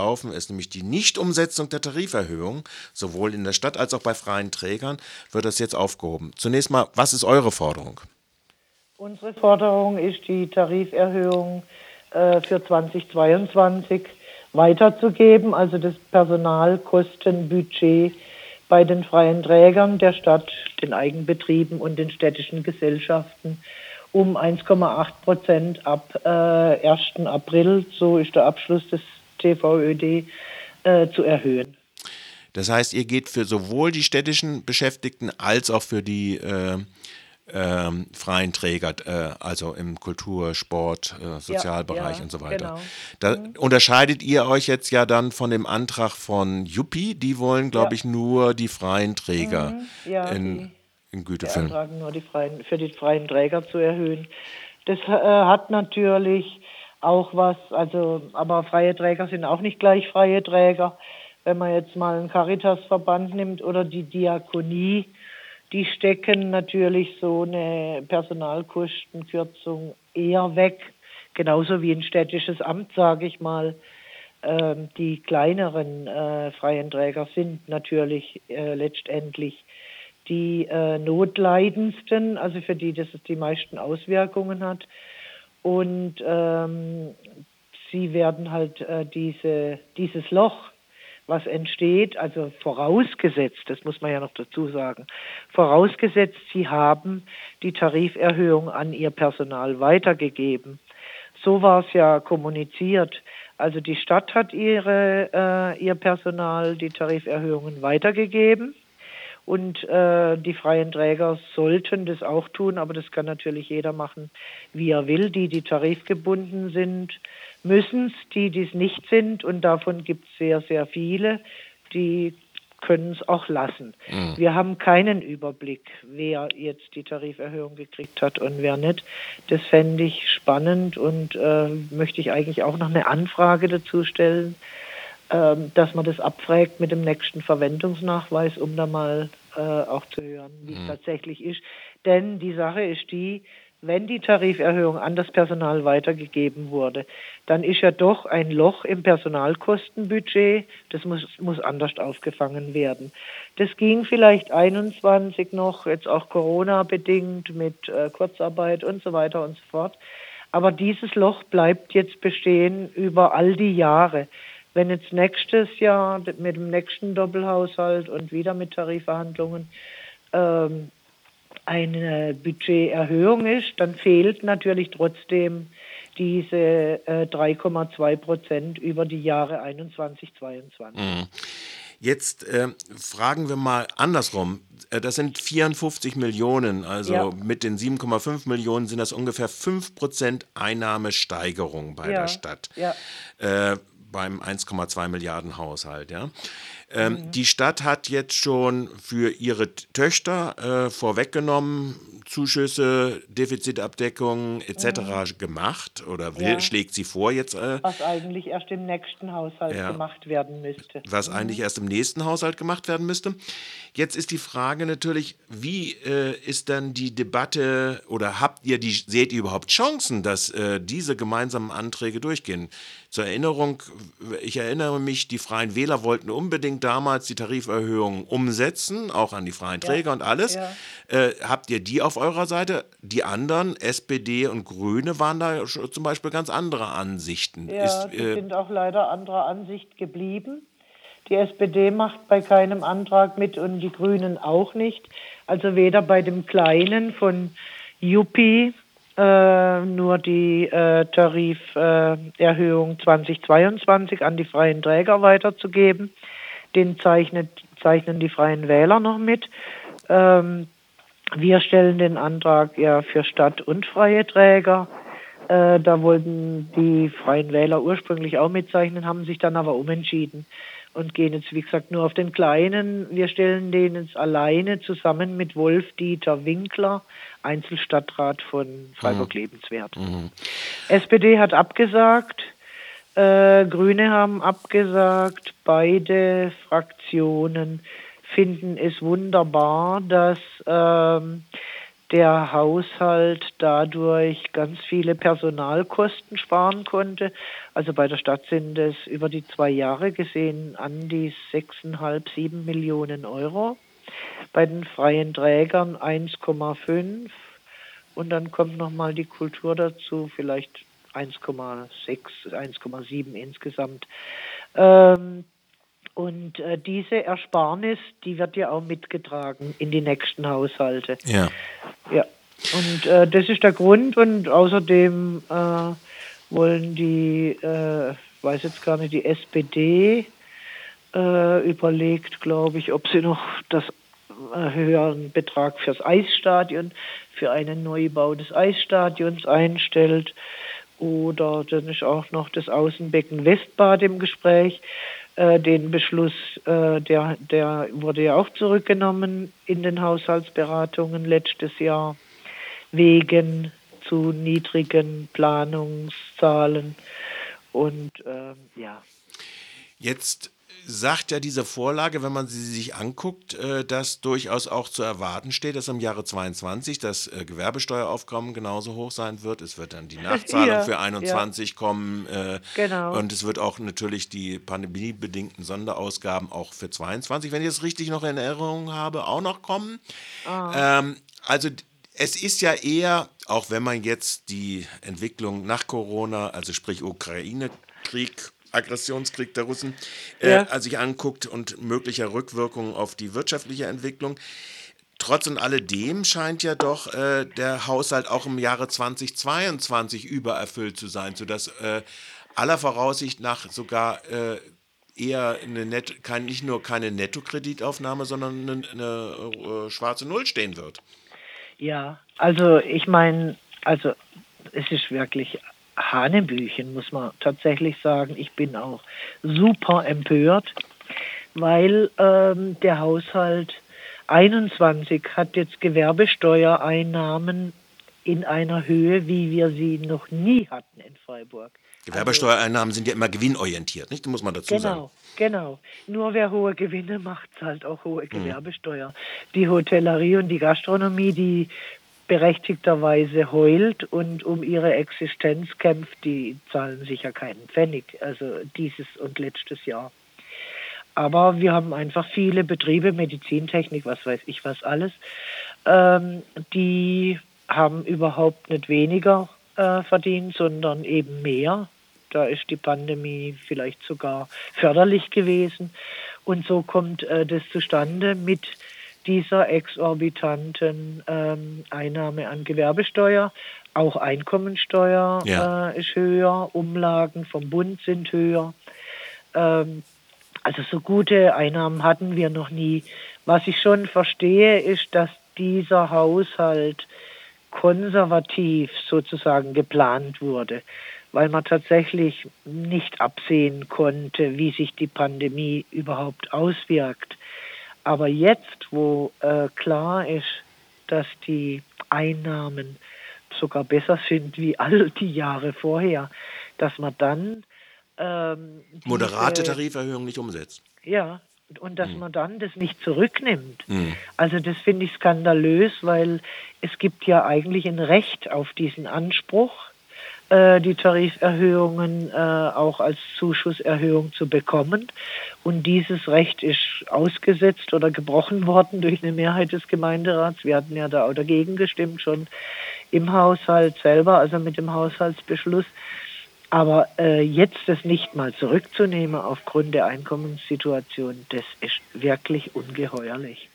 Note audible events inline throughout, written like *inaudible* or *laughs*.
laufen ist, nämlich die Nichtumsetzung der Tariferhöhung, sowohl in der Stadt als auch bei freien Trägern, wird das jetzt aufgehoben. Zunächst mal, was ist eure Forderung? Unsere Forderung ist die Tariferhöhung äh, für 2022 weiterzugeben, also das Personalkostenbudget bei den freien Trägern der Stadt, den Eigenbetrieben und den städtischen Gesellschaften um 1,8 Prozent ab äh, 1. April, so ist der Abschluss des TVÖD, äh, zu erhöhen. Das heißt, ihr geht für sowohl die städtischen Beschäftigten als auch für die äh, ähm, freien Träger, äh, also im Kultur-, Sport-, äh, Sozialbereich ja, und so weiter. Genau. Da mhm. unterscheidet ihr euch jetzt ja dann von dem Antrag von Juppie, die wollen, glaube ja. ich, nur die freien Träger mhm. ja, in, in Gütefilm. Die antragen nur die freien, für die freien Träger zu erhöhen. Das äh, hat natürlich auch was, also, aber freie Träger sind auch nicht gleich freie Träger. Wenn man jetzt mal einen Caritas-Verband nimmt oder die Diakonie, die stecken natürlich so eine Personalkostenkürzung eher weg, genauso wie ein städtisches Amt, sage ich mal. Ähm, die kleineren äh, freien Träger sind natürlich äh, letztendlich die äh, notleidendsten, also für die das die meisten Auswirkungen hat. Und ähm, sie werden halt äh, diese, dieses Loch was entsteht, also vorausgesetzt, das muss man ja noch dazu sagen, vorausgesetzt, Sie haben die Tariferhöhung an Ihr Personal weitergegeben. So war es ja kommuniziert. Also die Stadt hat ihre, äh, ihr Personal die Tariferhöhungen weitergegeben und äh, die freien Träger sollten das auch tun, aber das kann natürlich jeder machen, wie er will. Die, die tarifgebunden sind, müssen es, die, die es nicht sind, und davon gibt es sehr, sehr viele, die können es auch lassen. Mhm. Wir haben keinen Überblick, wer jetzt die Tariferhöhung gekriegt hat und wer nicht. Das fände ich spannend und äh, möchte ich eigentlich auch noch eine Anfrage dazu stellen, dass man das abfragt mit dem nächsten Verwendungsnachweis, um da mal äh, auch zu hören, wie es mhm. tatsächlich ist. Denn die Sache ist die, wenn die Tariferhöhung an das Personal weitergegeben wurde, dann ist ja doch ein Loch im Personalkostenbudget, das muss, muss anders aufgefangen werden. Das ging vielleicht 21 noch, jetzt auch Corona-bedingt mit äh, Kurzarbeit und so weiter und so fort. Aber dieses Loch bleibt jetzt bestehen über all die Jahre. Wenn jetzt nächstes Jahr mit dem nächsten Doppelhaushalt und wieder mit Tarifverhandlungen ähm, eine Budgeterhöhung ist, dann fehlt natürlich trotzdem diese äh, 3,2 Prozent über die Jahre 21, 22. Mhm. Jetzt äh, fragen wir mal andersrum. Äh, das sind 54 Millionen, also ja. mit den 7,5 Millionen sind das ungefähr 5 Prozent Einnahmesteigerung bei ja. der Stadt. Ja. Äh, beim 1,2 Milliarden Haushalt. Ja? Ähm, mhm. Die Stadt hat jetzt schon für ihre Töchter äh, vorweggenommen Zuschüsse, Defizitabdeckung etc. Mhm. gemacht oder will, ja. schlägt sie vor jetzt. Äh, was eigentlich erst im nächsten Haushalt ja. gemacht werden müsste. Was mhm. eigentlich erst im nächsten Haushalt gemacht werden müsste. Jetzt ist die Frage natürlich, wie äh, ist dann die Debatte oder habt ihr die, seht ihr überhaupt Chancen, dass äh, diese gemeinsamen Anträge durchgehen? Zur Erinnerung, ich erinnere mich, die Freien Wähler wollten unbedingt damals die Tariferhöhung umsetzen, auch an die freien Träger ja. und alles. Ja. Äh, habt ihr die auf eurer Seite? Die anderen, SPD und Grüne, waren da zum Beispiel ganz andere Ansichten. Ja, Ist, äh, sind auch leider anderer Ansicht geblieben. Die SPD macht bei keinem Antrag mit und die Grünen auch nicht. Also weder bei dem kleinen von Juppie äh, nur die äh, Tariferhöhung äh, 2022 an die freien Träger weiterzugeben. Den zeichnet, zeichnen die freien Wähler noch mit. Ähm, wir stellen den Antrag ja für Stadt- und freie Träger. Äh, da wollten die freien Wähler ursprünglich auch mitzeichnen, haben sich dann aber umentschieden und gehen jetzt, wie gesagt, nur auf den Kleinen. Wir stellen den jetzt alleine zusammen mit Wolf-Dieter Winkler, Einzelstadtrat von Freiburg mhm. Lebenswert. Mhm. SPD hat abgesagt, äh, Grüne haben abgesagt, beide Fraktionen finden es wunderbar, dass ähm, der Haushalt dadurch ganz viele Personalkosten sparen konnte. Also bei der Stadt sind es über die zwei Jahre gesehen an die 6,5, 7 Millionen Euro. Bei den freien Trägern 1,5 und dann kommt nochmal die Kultur dazu, vielleicht 1,6, 1,7 insgesamt. Ähm, und äh, diese Ersparnis, die wird ja auch mitgetragen in die nächsten Haushalte. Ja. Ja. Und äh, das ist der Grund. Und außerdem äh, wollen die, äh, weiß jetzt gar nicht, die SPD äh, überlegt, glaube ich, ob sie noch das äh, höheren Betrag fürs Eisstadion, für einen Neubau des Eisstadions einstellt. Oder dann ist auch noch das Außenbecken Westbad im Gespräch. Äh, den Beschluss, äh, der, der wurde ja auch zurückgenommen in den Haushaltsberatungen letztes Jahr wegen zu niedrigen Planungszahlen. Und äh, ja. Jetzt sagt ja diese Vorlage, wenn man sie sich anguckt, äh, dass durchaus auch zu erwarten steht, dass im Jahre 22 das äh, Gewerbesteueraufkommen genauso hoch sein wird. Es wird dann die *laughs* Nachzahlung ja, für 21 ja. kommen. Äh, genau. Und es wird auch natürlich die pandemiebedingten Sonderausgaben auch für 22, wenn ich es richtig noch in Erinnerung habe, auch noch kommen. Oh. Ähm, also es ist ja eher, auch wenn man jetzt die Entwicklung nach Corona, also sprich Ukraine-Krieg Aggressionskrieg der Russen äh, ja. sich anguckt und möglicher Rückwirkungen auf die wirtschaftliche Entwicklung. Trotz und alledem scheint ja doch äh, der Haushalt auch im Jahre 2022 übererfüllt zu sein, sodass äh, aller Voraussicht nach sogar äh, eher eine Net kein, nicht nur keine Nettokreditaufnahme, sondern eine, eine äh, schwarze Null stehen wird. Ja, also ich meine, also es ist wirklich Hanebüchen, muss man tatsächlich sagen. Ich bin auch super empört, weil ähm, der Haushalt 21 hat jetzt Gewerbesteuereinnahmen in einer Höhe, wie wir sie noch nie hatten in Freiburg. Gewerbesteuereinnahmen sind ja immer gewinnorientiert, nicht? Das muss man dazu genau, sagen. Genau, Nur wer hohe Gewinne macht, zahlt auch hohe mhm. Gewerbesteuer. Mhm. Die Hotellerie und die Gastronomie, die berechtigterweise heult und um ihre Existenz kämpft, die zahlen sicher keinen Pfennig, also dieses und letztes Jahr. Aber wir haben einfach viele Betriebe, Medizintechnik, was weiß ich was alles, ähm, die haben überhaupt nicht weniger äh, verdient, sondern eben mehr. Da ist die Pandemie vielleicht sogar förderlich gewesen. Und so kommt äh, das zustande mit dieser exorbitanten ähm, Einnahme an Gewerbesteuer. Auch Einkommensteuer ja. äh, ist höher, Umlagen vom Bund sind höher. Ähm, also so gute Einnahmen hatten wir noch nie. Was ich schon verstehe, ist, dass dieser Haushalt konservativ sozusagen geplant wurde, weil man tatsächlich nicht absehen konnte, wie sich die Pandemie überhaupt auswirkt. Aber jetzt, wo äh, klar ist, dass die Einnahmen sogar besser sind wie all die Jahre vorher, dass man dann ähm, moderate Tariferhöhungen nicht umsetzt. Ja, und dass hm. man dann das nicht zurücknimmt. Hm. Also das finde ich skandalös, weil es gibt ja eigentlich ein Recht auf diesen Anspruch äh, die Tariferhöhungen äh, auch als Zuschusserhöhung zu bekommen. Und dieses Recht ist ausgesetzt oder gebrochen worden *laughs* durch eine Mehrheit des Gemeinderats. Wir hatten ja da auch dagegen gestimmt, schon im Haushalt selber, also mit dem Haushaltsbeschluss. Aber äh, jetzt das nicht mal zurückzunehmen aufgrund der Einkommenssituation, das ist wirklich ungeheuerlich.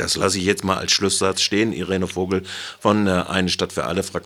Das lasse ich jetzt mal als Schlusssatz stehen. Irene Vogel von äh, Eine Stadt für alle Fraktion.